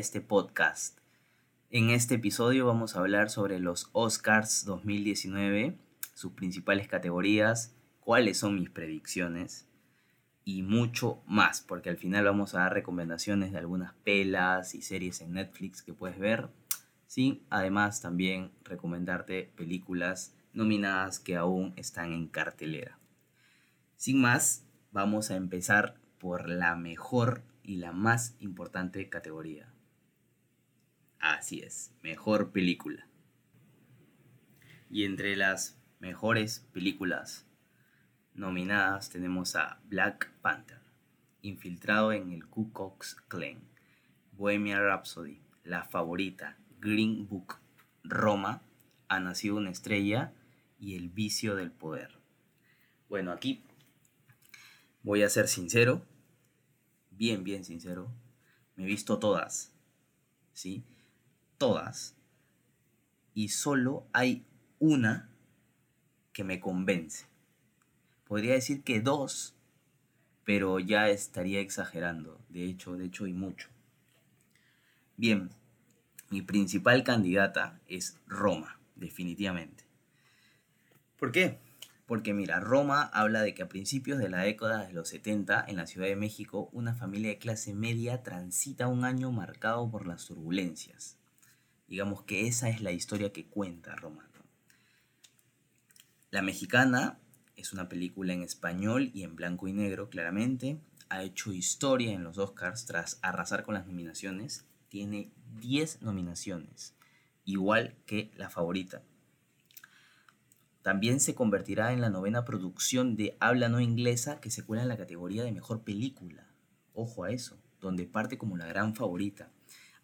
este podcast. En este episodio vamos a hablar sobre los Oscars 2019, sus principales categorías, cuáles son mis predicciones y mucho más, porque al final vamos a dar recomendaciones de algunas pelas y series en Netflix que puedes ver, sin además también recomendarte películas nominadas que aún están en cartelera. Sin más, vamos a empezar por la mejor y la más importante categoría. Así es, mejor película. Y entre las mejores películas nominadas tenemos a Black Panther, Infiltrado en el Ku Klux Klan, Bohemian Rhapsody, La Favorita, Green Book, Roma, Ha nacido una estrella y El vicio del poder. Bueno, aquí voy a ser sincero, bien, bien sincero. Me he visto todas, ¿sí? Todas. Y solo hay una que me convence. Podría decir que dos, pero ya estaría exagerando. De hecho, de hecho y mucho. Bien, mi principal candidata es Roma, definitivamente. ¿Por qué? Porque mira, Roma habla de que a principios de la década de los 70, en la Ciudad de México, una familia de clase media transita un año marcado por las turbulencias. Digamos que esa es la historia que cuenta Roma. La mexicana es una película en español y en blanco y negro, claramente. Ha hecho historia en los Oscars tras arrasar con las nominaciones. Tiene 10 nominaciones, igual que la favorita. También se convertirá en la novena producción de habla no inglesa que se cuela en la categoría de mejor película. Ojo a eso, donde parte como la gran favorita.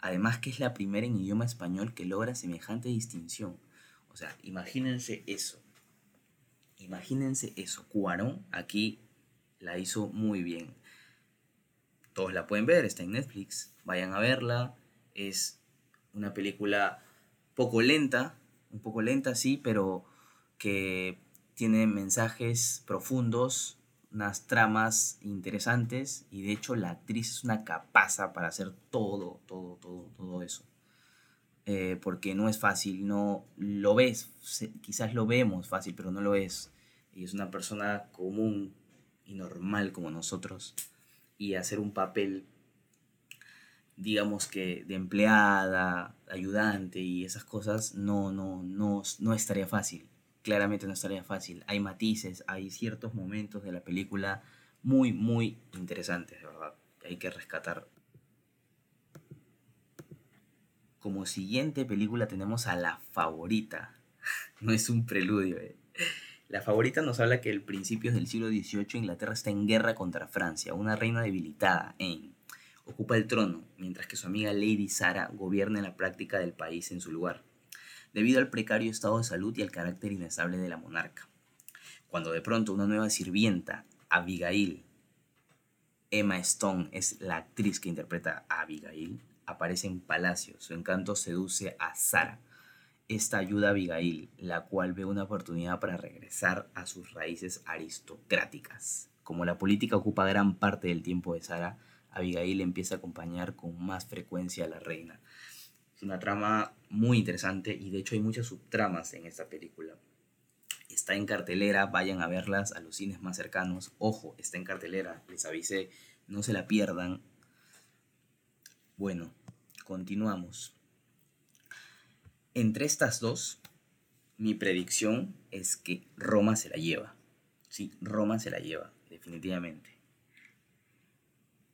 Además que es la primera en idioma español que logra semejante distinción. O sea, imagínense eso. Imagínense eso, Cuarón aquí la hizo muy bien. Todos la pueden ver, está en Netflix, vayan a verla. Es una película poco lenta, un poco lenta sí, pero que tiene mensajes profundos, unas tramas interesantes y de hecho la actriz es una capaza para hacer todo, todo, todo, todo eso. Eh, porque no es fácil, no lo ves, quizás lo vemos fácil, pero no lo es. Y es una persona común y normal como nosotros. Y hacer un papel, digamos que de empleada, ayudante y esas cosas, no, no, no, no estaría fácil. Claramente no estaría fácil. Hay matices, hay ciertos momentos de la película muy, muy interesantes, de verdad. Hay que rescatar como siguiente película tenemos a La Favorita. No es un preludio. Eh. La Favorita nos habla que el principios del siglo XVIII Inglaterra está en guerra contra Francia. Una reina debilitada, Anne, ocupa el trono, mientras que su amiga Lady Sara gobierna en la práctica del país en su lugar, debido al precario estado de salud y al carácter inestable de la monarca. Cuando de pronto una nueva sirvienta, Abigail, Emma Stone es la actriz que interpreta a Abigail, aparece en palacio. Su encanto seduce a Sara. Esta ayuda a Abigail, la cual ve una oportunidad para regresar a sus raíces aristocráticas. Como la política ocupa gran parte del tiempo de Sara, Abigail empieza a acompañar con más frecuencia a la reina. Es una trama muy interesante y de hecho hay muchas subtramas en esta película. Está en cartelera, vayan a verlas a los cines más cercanos. Ojo, está en cartelera, les avisé, no se la pierdan. Bueno, continuamos. Entre estas dos, mi predicción es que Roma se la lleva. Sí, Roma se la lleva, definitivamente.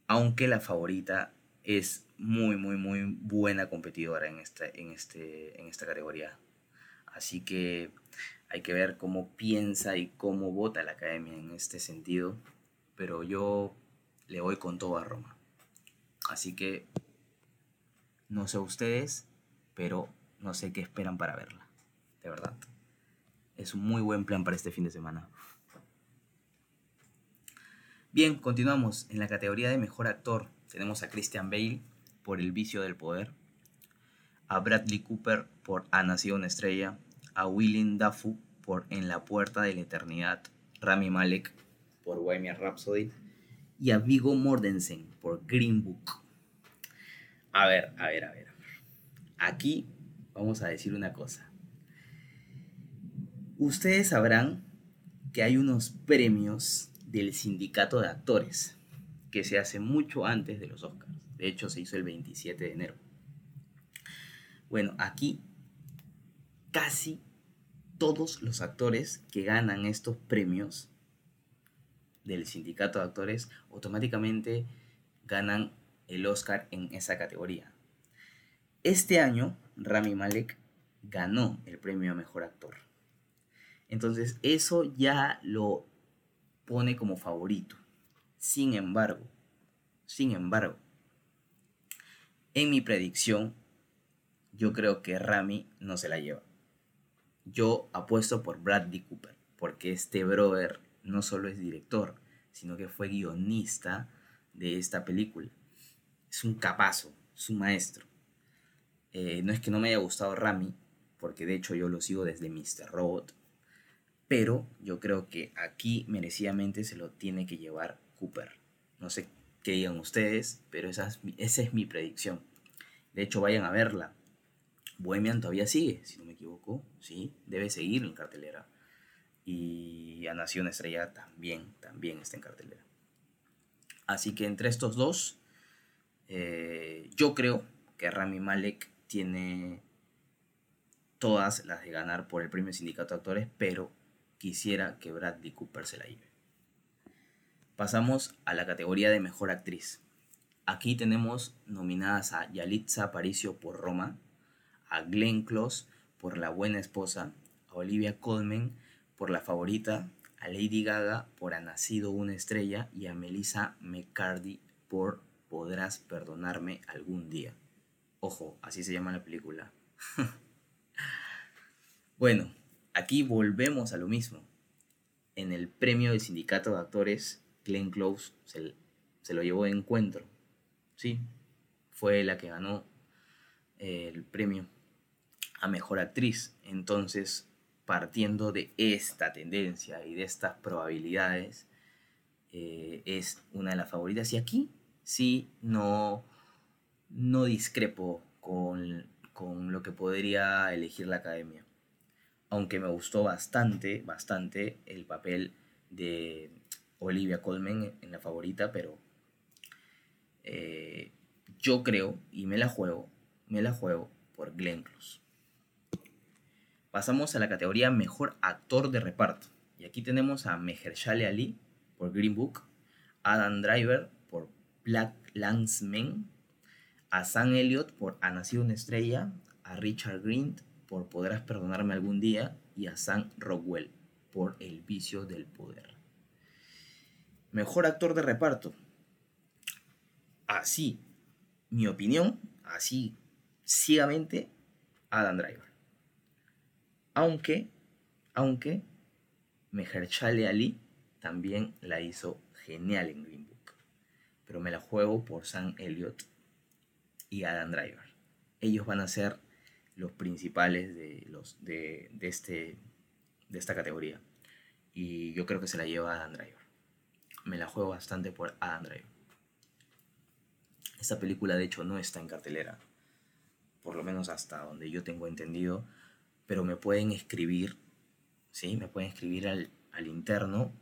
Aunque la favorita es muy, muy, muy buena competidora en esta, en este, en esta categoría. Así que hay que ver cómo piensa y cómo vota la academia en este sentido. Pero yo le voy con todo a Roma. Así que no sé ustedes, pero no sé qué esperan para verla. De verdad. Es un muy buen plan para este fin de semana. Bien, continuamos. En la categoría de mejor actor tenemos a Christian Bale por El vicio del poder, a Bradley Cooper por Ha nacido una estrella, a Willem Dafoe por En la puerta de la eternidad, Rami Malek por Bohemian Rhapsody y a Vigo Mortensen por Green Book. A ver, a ver, a ver. Aquí vamos a decir una cosa. Ustedes sabrán que hay unos premios del sindicato de actores que se hace mucho antes de los Oscars. De hecho, se hizo el 27 de enero. Bueno, aquí casi todos los actores que ganan estos premios del sindicato de actores automáticamente ganan el Oscar en esa categoría. Este año, Rami Malek ganó el premio a Mejor Actor. Entonces, eso ya lo pone como favorito. Sin embargo, sin embargo, en mi predicción, yo creo que Rami no se la lleva. Yo apuesto por Bradley Cooper, porque este brother no solo es director, sino que fue guionista de esta película. Es un capazo, es un maestro. Eh, no es que no me haya gustado Rami, porque de hecho yo lo sigo desde Mr. Robot, pero yo creo que aquí merecidamente se lo tiene que llevar Cooper. No sé qué digan ustedes, pero esa es, esa es mi predicción. De hecho, vayan a verla. Bohemian todavía sigue, si no me equivoco, sí, debe seguir en cartelera. Y A Nación Estrella también, también está en cartelera. Así que entre estos dos, eh, yo creo que Rami Malek tiene todas las de ganar por el premio Sindicato de Actores, pero quisiera que Bradley Cooper se la lleve. Pasamos a la categoría de Mejor Actriz. Aquí tenemos nominadas a Yalitza Aparicio por Roma, a Glenn Close por La Buena Esposa, a Olivia Colman por La Favorita, a Lady Gaga por Ha Nacido una Estrella y a Melissa McCarthy por Podrás Perdonarme algún día. Ojo, así se llama la película. bueno, aquí volvemos a lo mismo. En el premio del sindicato de actores, Glenn Close se, se lo llevó de encuentro. Sí, fue la que ganó el premio a mejor actriz. Entonces, partiendo de esta tendencia y de estas probabilidades, eh, es una de las favoritas. Y aquí sí no, no discrepo con, con lo que podría elegir la academia. Aunque me gustó bastante, bastante el papel de Olivia Colman en la favorita, pero eh, yo creo, y me la juego, me la juego por Glenn Close. Pasamos a la categoría Mejor Actor de Reparto. Y aquí tenemos a Mehershale Ali por Green Book, Adam Driver por Black Landsman, a Sam Elliott por Ha nacido una estrella, a Richard Green por Podrás perdonarme algún día y a Sam Rockwell por El vicio del poder. Mejor actor de reparto. Así, mi opinión, así ciegamente, Adam Driver. Aunque, aunque Mehershale Ali también la hizo genial en Green Book. Pero me la juego por Sam Elliott y Adam Driver. Ellos van a ser los principales de, los, de, este, de esta categoría. Y yo creo que se la lleva Adam Driver. Me la juego bastante por Adam Driver. Esta película de hecho no está en cartelera. Por lo menos hasta donde yo tengo entendido pero me pueden escribir, ¿sí? Me pueden escribir al, interno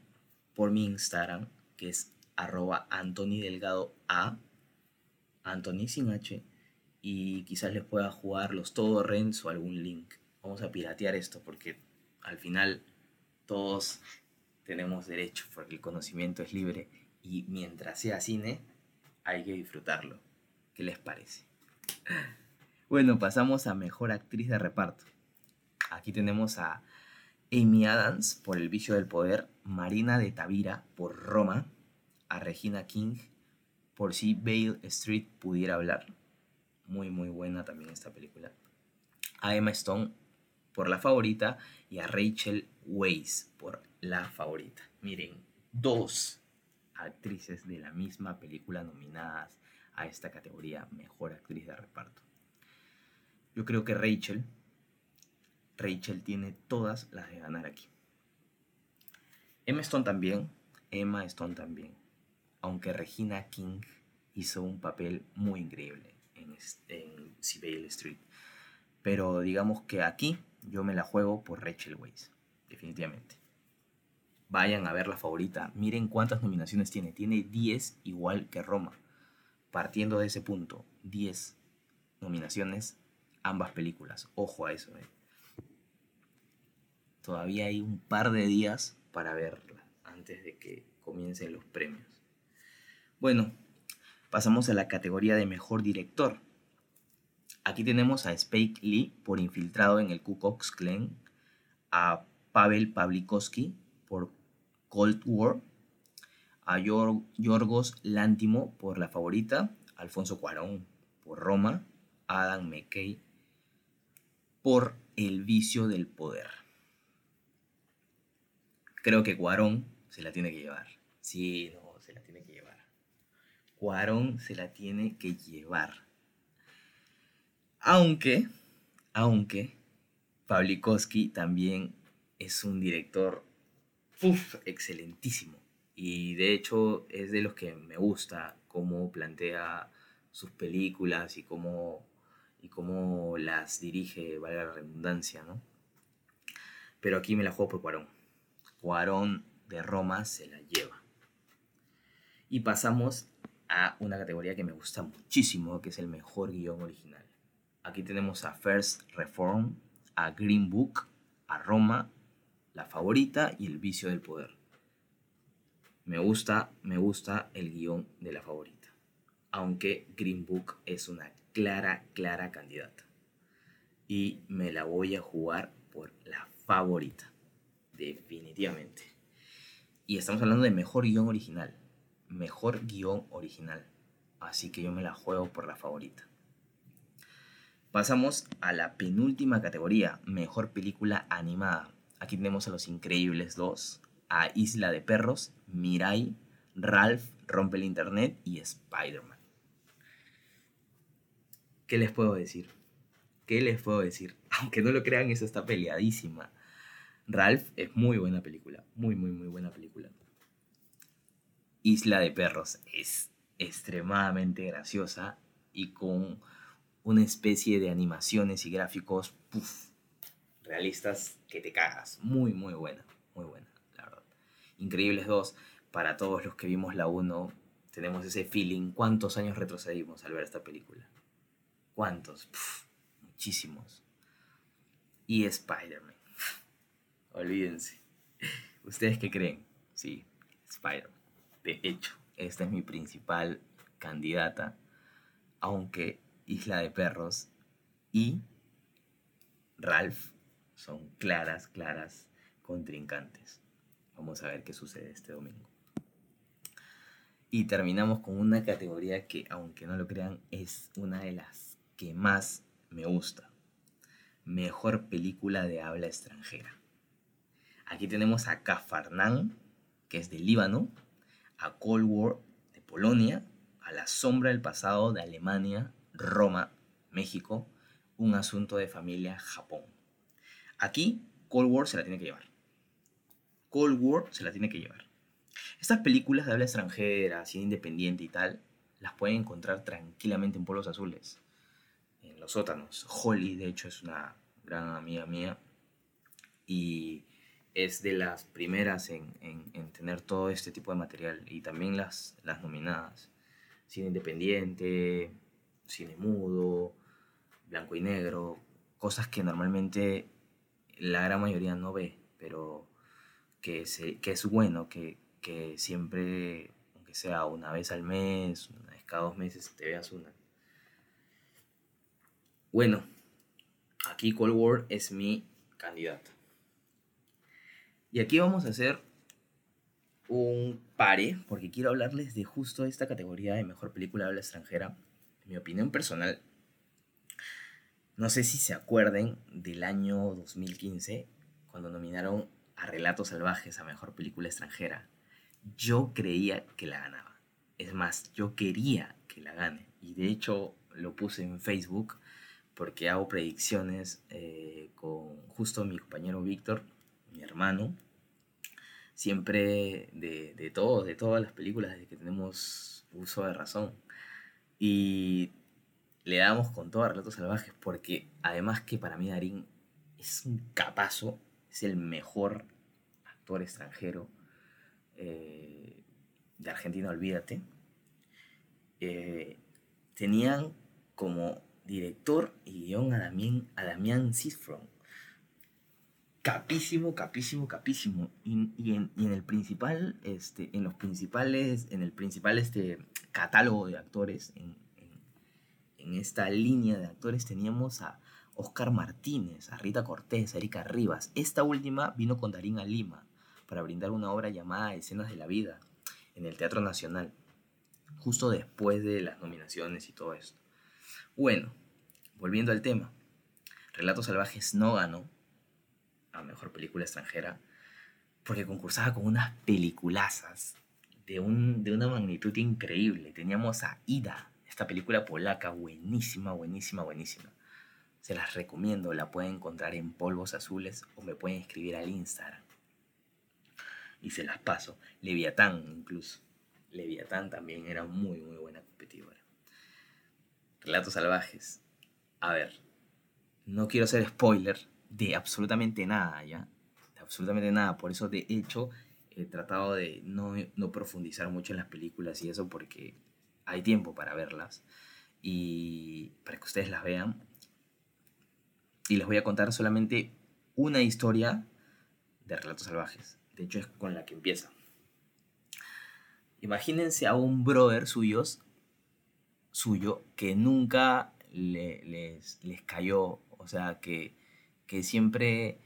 por mi Instagram, que es arroba Anthony Delgado A, Anthony sin H, y quizás les pueda jugar los torrents o algún link. Vamos a piratear esto porque al final todos tenemos derecho porque el conocimiento es libre y mientras sea cine hay que disfrutarlo. ¿Qué les parece? Bueno, pasamos a mejor actriz de reparto. Aquí tenemos a Amy Adams por El vicio del poder, Marina de Tavira por Roma, a Regina King por si Bale Street pudiera hablar. Muy, muy buena también esta película. A Emma Stone por La Favorita y a Rachel Weisz por La Favorita. Miren, dos actrices de la misma película nominadas a esta categoría Mejor Actriz de Reparto. Yo creo que Rachel Rachel tiene todas las de ganar aquí. Emma Stone también, Emma Stone también. Aunque Regina King hizo un papel muy increíble en, en Sibale Street. Pero digamos que aquí yo me la juego por Rachel Weisz, definitivamente. Vayan a ver la favorita. Miren cuántas nominaciones tiene. Tiene 10 igual que Roma. Partiendo de ese punto, 10 nominaciones ambas películas. Ojo a eso. Eh. Todavía hay un par de días para verla antes de que comiencen los premios. Bueno, pasamos a la categoría de mejor director. Aquí tenemos a Spike Lee por Infiltrado en el Ku Klux Klan, a Pavel Pawlikowski por Cold War, a Yorgos Lántimo por La Favorita, Alfonso Cuarón por Roma, Adam McKay por El Vicio del Poder. Creo que Cuarón se la tiene que llevar. Sí, no, se la tiene que llevar. Cuarón se la tiene que llevar. Aunque, aunque, Pawlikowski también es un director excelentísimo. Y de hecho es de los que me gusta cómo plantea sus películas y cómo, y cómo las dirige, valga la redundancia, ¿no? Pero aquí me la juego por Cuarón. Cuarón de Roma se la lleva. Y pasamos a una categoría que me gusta muchísimo, que es el mejor guion original. Aquí tenemos a First Reform, a Green Book, a Roma, La Favorita y El Vicio del Poder. Me gusta, me gusta el guion de La Favorita. Aunque Green Book es una clara, clara candidata. Y me la voy a jugar por La Favorita. Definitivamente. Y estamos hablando de mejor guion original. Mejor guion original. Así que yo me la juego por La Favorita. Pasamos a la penúltima categoría, mejor película animada. Aquí tenemos a Los Increíbles 2, a Isla de Perros, Mirai, Ralph, Rompe el Internet y Spider-Man. ¿Qué les puedo decir? ¿Qué les puedo decir? Aunque no lo crean, eso está peleadísima. Ralph es muy buena película, muy, muy, muy buena película. Isla de Perros es extremadamente graciosa y con una especie de animaciones y gráficos realistas que te cagas. Muy, muy buena, muy buena, la verdad. Increíbles 2, para todos los que vimos la 1, tenemos ese feeling. ¿Cuántos años retrocedimos al ver esta película? ¿Cuántos? muchísimos. Y Spider-Man. Olvídense. ¿Ustedes qué creen? Sí, Spider-Man. De hecho, esta es mi principal candidata. Aunque Isla de Perros y Ralph son claras, claras contrincantes. Vamos a ver qué sucede este domingo. Y terminamos con una categoría que, aunque no lo crean, es una de las que más me gusta. Mejor película de habla extranjera. Aquí tenemos a Cafarnán, que es de Líbano, a Cold War de Polonia, a La sombra del pasado de Alemania Roma, México, un asunto de familia, Japón. Aquí, Cold War se la tiene que llevar. Cold War se la tiene que llevar. Estas películas de habla extranjera, cine independiente y tal, las pueden encontrar tranquilamente en Polos Azules, en los sótanos. Holly, de hecho, es una gran amiga mía y es de las primeras en, tener todo este tipo de material y también las, las nominadas. Cine independiente, cine mudo, blanco y negro, cosas que normalmente la gran mayoría no ve, pero que, es bueno que, siempre, aunque sea una vez al mes, una vez cada dos meses, te veas una. Bueno, aquí Cold War es mi candidato. Y aquí vamos a hacer un pare, porque quiero hablarles de justo esta categoría de mejor película de habla extranjera mi opinión personal, no sé si se acuerden del año 2015, cuando nominaron a Relatos Salvajes a Mejor Película Extranjera. Yo creía que la ganaba. Es más, yo quería que la gane. Y de hecho lo puse en Facebook porque hago predicciones eh, con justo mi compañero Víctor, mi hermano. siempre de, de todas las películas, desde que tenemos uso de razón. Y le damos con todo a Relatos Salvajes porque además que para mí Darín es un capazo, es el mejor actor extranjero eh, de Argentina, olvídate. Eh, tenían como director y guion a Damián, a Damián Capísimo, capísimo, capísimo. Y, en, el principal, este, en los principales, en el principal este, catálogo de actores, en, esta línea de actores teníamos a Oscar Martínez, a Rita Cortés, a Erika Rivas. Esta última vino con Darín a Lima para brindar una obra llamada Escenas de la Vida en el Teatro Nacional, justo después de las nominaciones y todo esto. Bueno, volviendo al tema, Relatos Salvajes no ganó a Mejor Película Extranjera porque concursaba con unas peliculazas de, un, de una magnitud increíble. Teníamos a Ida, esta película polaca, buenísima, buenísima, buenísima. Se las recomiendo, la pueden encontrar en Polvos Azules o me pueden escribir al Instagram. Y se las paso. Leviatán incluso. Leviatán también era muy, muy buena competidora. Relatos salvajes. A ver, no quiero hacer spoiler de absolutamente nada, ¿ya? De absolutamente nada. Por eso, de hecho, he tratado de no, no profundizar mucho en las películas y eso porque hay tiempo para verlas y para que ustedes las vean. Y les voy a contar solamente una historia de Relatos Salvajes. De hecho, es con la que empieza. Imagínense a un brother suyos, suyo que nunca les, les cayó, o sea, que, que siempre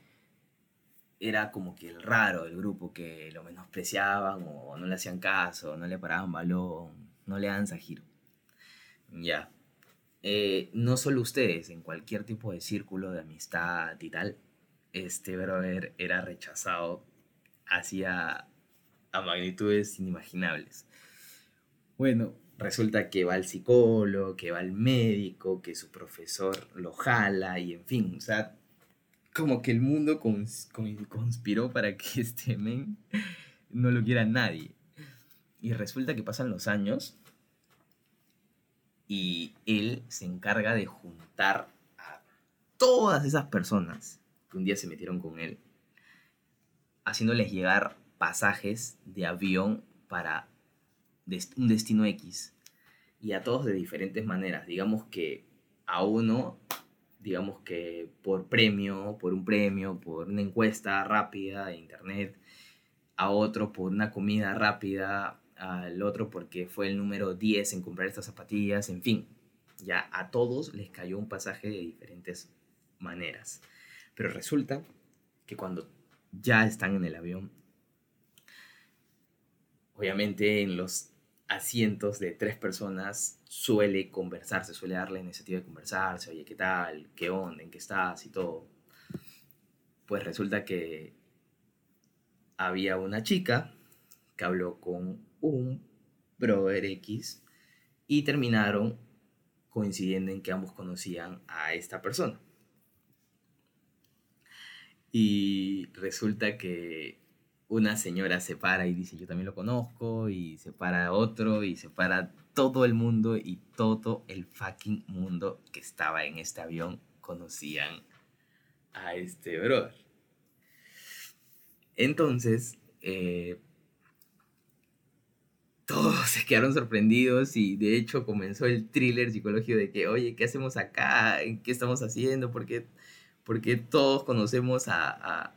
era como que el raro del grupo, que lo menospreciaban o no le hacían caso, no le paraban balón, no le dan giro. Ya. Eh, no solo ustedes, en cualquier tipo de círculo de amistad y tal, este brother era rechazado hacia magnitudes inimaginables. Bueno, resulta que va al psicólogo, que va al médico, que su profesor lo jala y en fin, o sea, como que el mundo conspiró para que este men no lo quiera nadie. Y resulta que pasan los años y él se encarga de juntar a todas esas personas que un día se metieron con él, haciéndoles llegar pasajes de avión para un destino X. Y a todos de diferentes maneras. Digamos que a uno, digamos que por premio, por un premio, por una encuesta rápida de internet, a otro por una comida rápida, al otro porque fue el número 10 en comprar estas zapatillas, en fin, ya a todos les cayó un pasaje de diferentes maneras. Pero resulta que cuando ya están en el avión, obviamente en los asientos de tres personas suele conversarse, suele darle la iniciativa de conversarse, oye, ¿qué tal? ¿Qué onda? ¿En qué estás? Y todo. Pues resulta que había una chica que habló con un brother X y terminaron coincidiendo en que ambos conocían a esta persona. Y resulta que una señora se para y dice, yo también lo conozco, y se para otro, y se para todo el mundo, y todo el fucking mundo que estaba en este avión conocían a este brother. Entonces, eh, todos se quedaron sorprendidos y de hecho comenzó el thriller psicológico de que, oye, ¿qué hacemos acá? ¿Qué estamos haciendo? ¿Por qué, porque todos conocemos a,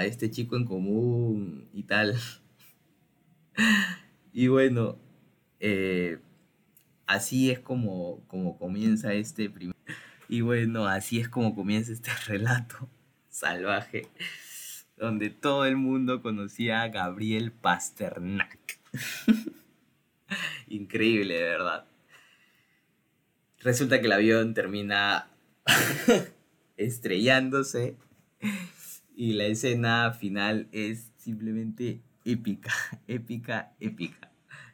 este chico en común y tal? y bueno, eh, así es como, como comienza este primer... Y bueno, así es como comienza este relato salvaje, donde todo el mundo conocía a Gabriel Pasternak. Increíble, de verdad. Resulta que el avión termina estrellándose y la escena final es simplemente épica, épica, épica.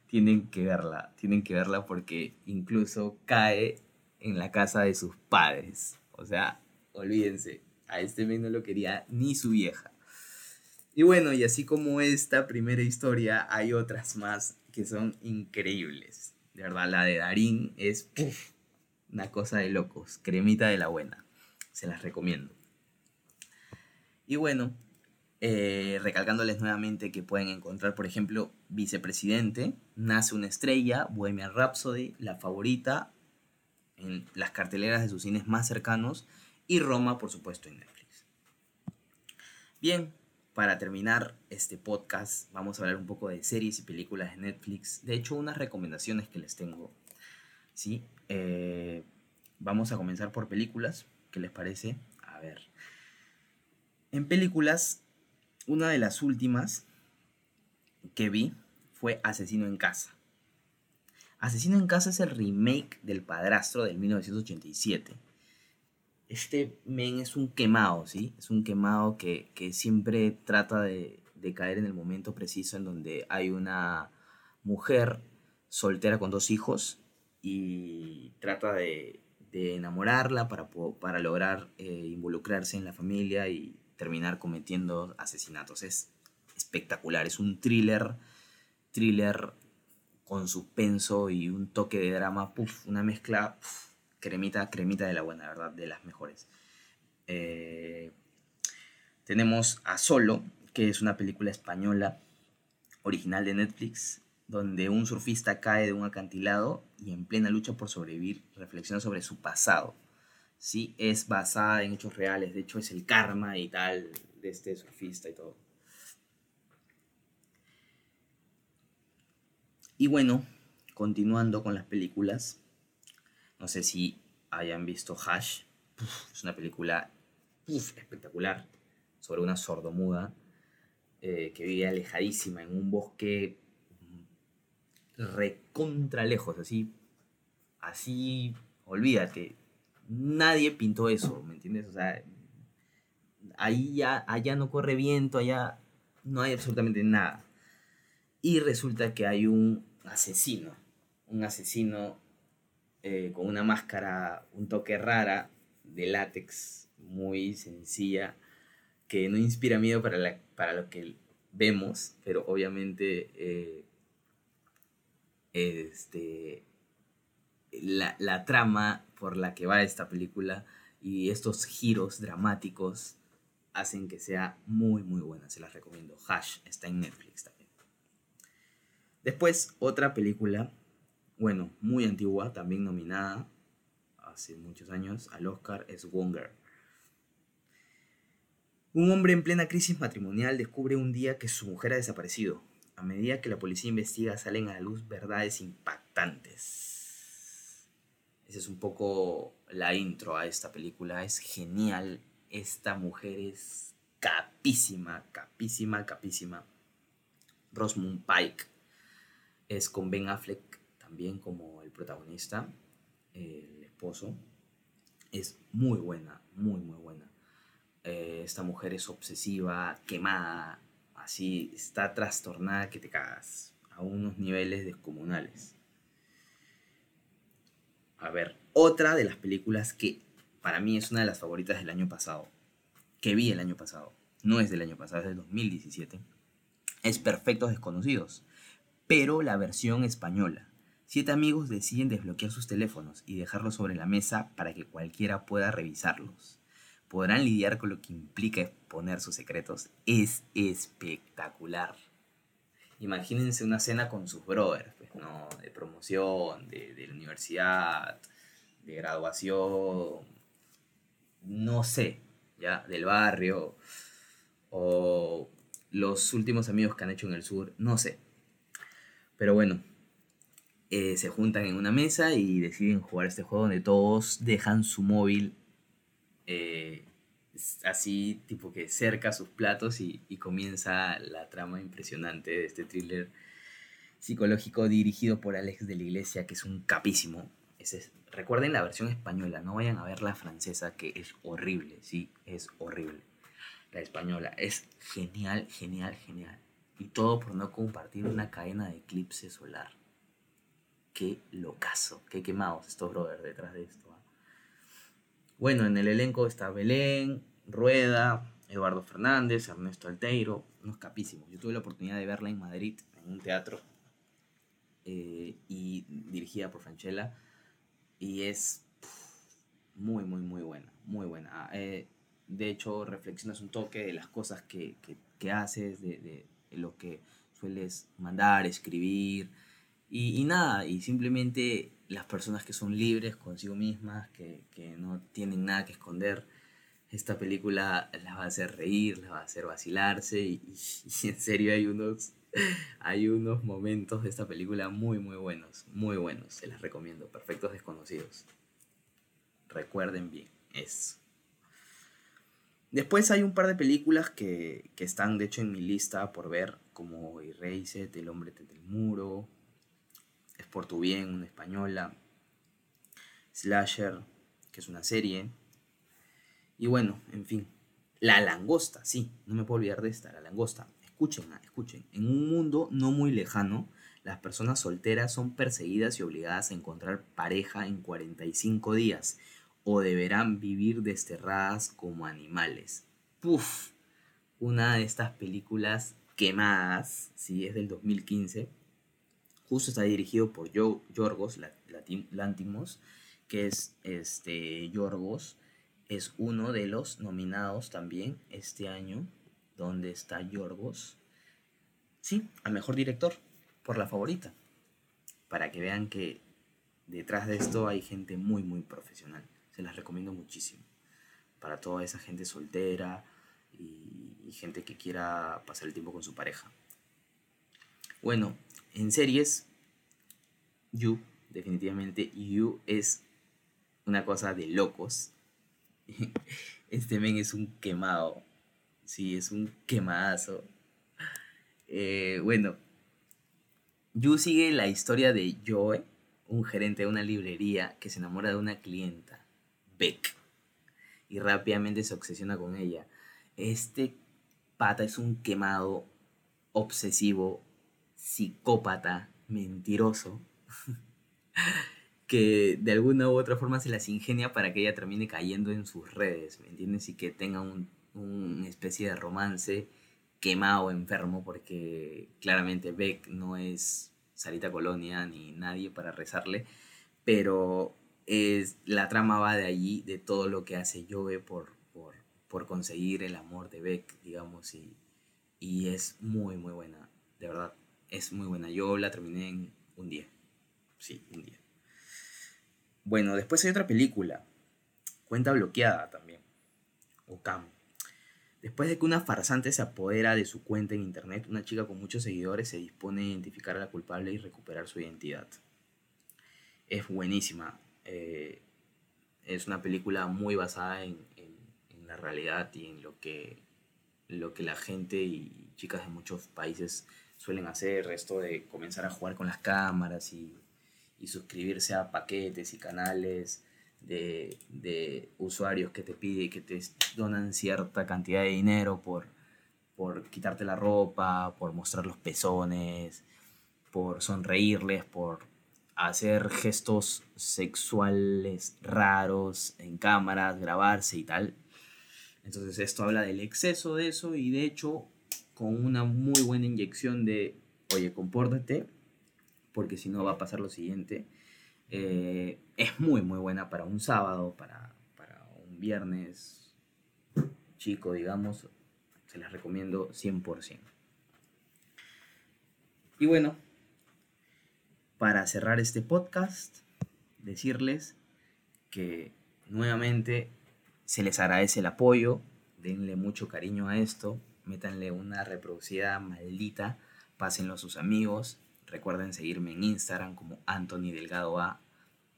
Tienen que verla, tienen que verla porque incluso cae en la casa de sus padres. O sea, olvídense, a este men no lo quería ni su vieja. Y bueno, y así como esta primera historia, hay otras más que son increíbles. De verdad, la de Darín es una cosa de locos, cremita de la buena. Se las recomiendo. Y bueno, eh, recalcándoles nuevamente que pueden encontrar, por ejemplo, Vicepresidente, Nace una estrella, Bohemian Rhapsody, La Favorita, en las carteleras de sus cines más cercanos, y Roma, por supuesto, en Netflix. Bien, para terminar este podcast, vamos a hablar un poco de series y películas de Netflix. De hecho, unas recomendaciones que les tengo. ¿sí? Eh, vamos a comenzar por películas. ¿Qué les parece? A ver. En películas, una de las últimas que vi fue Asesino en Casa. Asesino en Casa es el remake del Padrastro del 1987 este men es un quemado, ¿sí? Es un quemado que, siempre trata de, caer en el momento preciso en donde hay una mujer soltera con dos hijos y trata de, enamorarla para, para lograr eh, involucrarse en la familia y terminar cometiendo asesinatos. Es espectacular, es un thriller, thriller con suspenso y un toque de drama, una mezcla cremita, cremita de la buena, ¿verdad? De las mejores. Eh, tenemos a Solo, que es una película española original de Netflix, donde un surfista cae de un acantilado y en plena lucha por sobrevivir reflexiona sobre su pasado. Sí, es basada en hechos reales, de hecho es el karma y tal de este surfista y todo. Y bueno, continuando con las películas, no sé si hayan visto Hash. es una película espectacular sobre una sordomuda eh, que vive alejadísima en un bosque recontra lejos, así, así, olvídate, nadie pintó eso, ¿me entiendes? O sea, ahí ya, allá no corre viento, allá no hay absolutamente nada. Y resulta que hay un asesino, un asesino eh, con una máscara un toque rara de látex, muy sencilla, que no inspira miedo para, para lo que vemos, pero obviamente eh, este, la, la, trama por la que va esta película y estos giros dramáticos hacen que sea muy muy buena, se las recomiendo. Hash está en Netflix también. Después otra película bueno, muy antigua, también nominada hace muchos años al Oscar, es Wonger. Un hombre en plena crisis matrimonial descubre un día que su mujer ha desaparecido. A medida que la policía investiga salen a la luz verdades impactantes. Esa es un poco la intro a esta película. Es genial. Esta mujer es capísima, capísima, capísima. Rosamund Pike es con Ben Affleck también como el protagonista, el esposo, es muy buena, muy, muy buena. Eh, esta mujer es obsesiva, quemada, así está trastornada que te cagas a unos niveles descomunales. A ver, otra de las películas que para mí es una de las favoritas del año pasado, que vi el año pasado, no es del año pasado, es del 2017, es Perfectos Desconocidos, pero la versión española. Siete amigos deciden desbloquear sus teléfonos y dejarlos sobre la mesa para que cualquiera pueda revisarlos. Podrán lidiar con lo que implica exponer sus secretos. Es espectacular. Imagínense una cena con sus brothers, pues, ¿no? De promoción, de, de la universidad, de graduación, no sé, ya, del barrio, o los últimos amigos que han hecho en el sur, no sé. Pero bueno, eh, se juntan en una mesa y deciden jugar este juego donde todos dejan su móvil eh, así tipo que cerca sus platos y, comienza la trama impresionante de este thriller psicológico dirigido por Alex de la Iglesia que es un capísimo. recuerden la versión española, no vayan a ver la francesa que es horrible, sí, es horrible. La española es genial, genial, genial. Y todo por no compartir una cadena de eclipse solar qué locazo, qué quemados estos brothers detrás de esto. Bueno, en el elenco está Belén, Rueda, Eduardo Fernández, Ernesto Alteiro, unos capísimos. Yo tuve la oportunidad de verla en Madrid, en un teatro, eh, y dirigida por Franchella, y es muy, muy, muy buena, muy buena. Ah, eh, de hecho, reflexionas un toque de las cosas que, haces, de, lo que sueles mandar, escribir, y, nada, y simplemente las personas que son libres consigo mismas, que, que no tienen nada que esconder esta película las va a hacer reír, las va a hacer vacilarse y, en serio hay unos, hay unos momentos de esta película muy muy buenos, muy buenos, se las recomiendo, Perfectos Desconocidos. Recuerden bien eso. Después hay un par de películas que, que están de hecho en mi lista por ver, como Erased, El hombre del muro, Es por tu bien, una española, Slasher, que es una serie, y bueno, en fin. La langosta, sí, no me puedo olvidar de esta, la langosta. Escuchen, escuchen. En un mundo no muy lejano, las personas solteras son perseguidas y obligadas a encontrar pareja en 45 días o deberán vivir desterradas como animales. Puf, una de estas películas quemadas, sí, es del 2015. Justo está dirigido por Yorgos Lantimos, que es este Yorgos es uno de los nominados también este año, donde está Yorgos, sí, al mejor director, por la favorita, para que vean que detrás de esto hay gente muy, muy profesional. Se las recomiendo muchísimo. Para toda esa gente soltera y gente que quiera pasar el tiempo con su pareja. Bueno, en series, You, definitivamente, You es una cosa de locos Este men es un quemado. Sí, es un quemadazo. Eh, bueno, Yu sigue la historia de Joe, un gerente de una librería que se enamora de una clienta, Beck, y rápidamente se obsesiona con ella. Este pata es un quemado, obsesivo, psicópata, mentiroso. que de alguna u otra forma se las ingenia para que ella termine cayendo en sus redes, ¿me entiendes? Y que tenga un, una especie de romance quemado, enfermo, porque claramente Beck no es Sarita Colonia ni nadie para rezarle, pero es, la trama va de allí, de todo lo que hace Jove por, por, por conseguir el amor de Beck, digamos, y, y es muy, muy buena, de verdad, es muy buena. Yo la terminé en un día, sí, un día. Bueno, después hay otra película, Cuenta bloqueada también, o Cam. Después de que una farsante se apodera de su cuenta en internet, una chica con muchos seguidores se dispone a identificar a la culpable y recuperar su identidad. Es buenísima. Eh, es una película muy basada en, la realidad y en lo que, lo que la gente y chicas de muchos países suelen hacer. Esto de comenzar a jugar con las cámaras y y suscribirse a paquetes y canales de, usuarios que te piden que te donan cierta cantidad de dinero por, por quitarte la ropa, por mostrar los pezones, por sonreírles, por hacer gestos sexuales raros en cámaras, grabarse y tal. Entonces esto habla del exceso de eso y de hecho con una muy buena inyección de, oye, compórtate, porque si no va a pasar lo siguiente. Eh, es muy, muy buena para un sábado, para, un viernes chico, digamos. Se las recomiendo 100%. Y bueno, para cerrar este podcast, decirles que nuevamente se les agradece el apoyo, denle mucho cariño a esto, métanle una reproducida maldita, pásenlo a sus amigos, Recuerden seguirme en Instagram como Anthony Delgado A,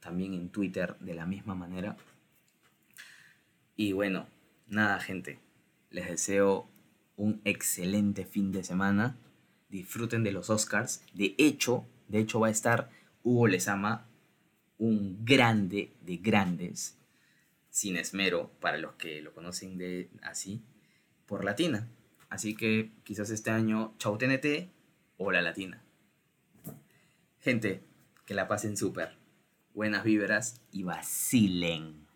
también en Twitter de la misma manera. Y bueno, nada gente, les deseo un excelente fin de semana. Disfruten de los Oscars. De hecho, de hecho va a estar Hugo Lezama, un grande de grandes, sin esmero, para los que lo conocen de así, por Latina. Así que quizás este año, chau TNT o la Latina. Gente, que la pasen súper. Buenas víveras y vacilen.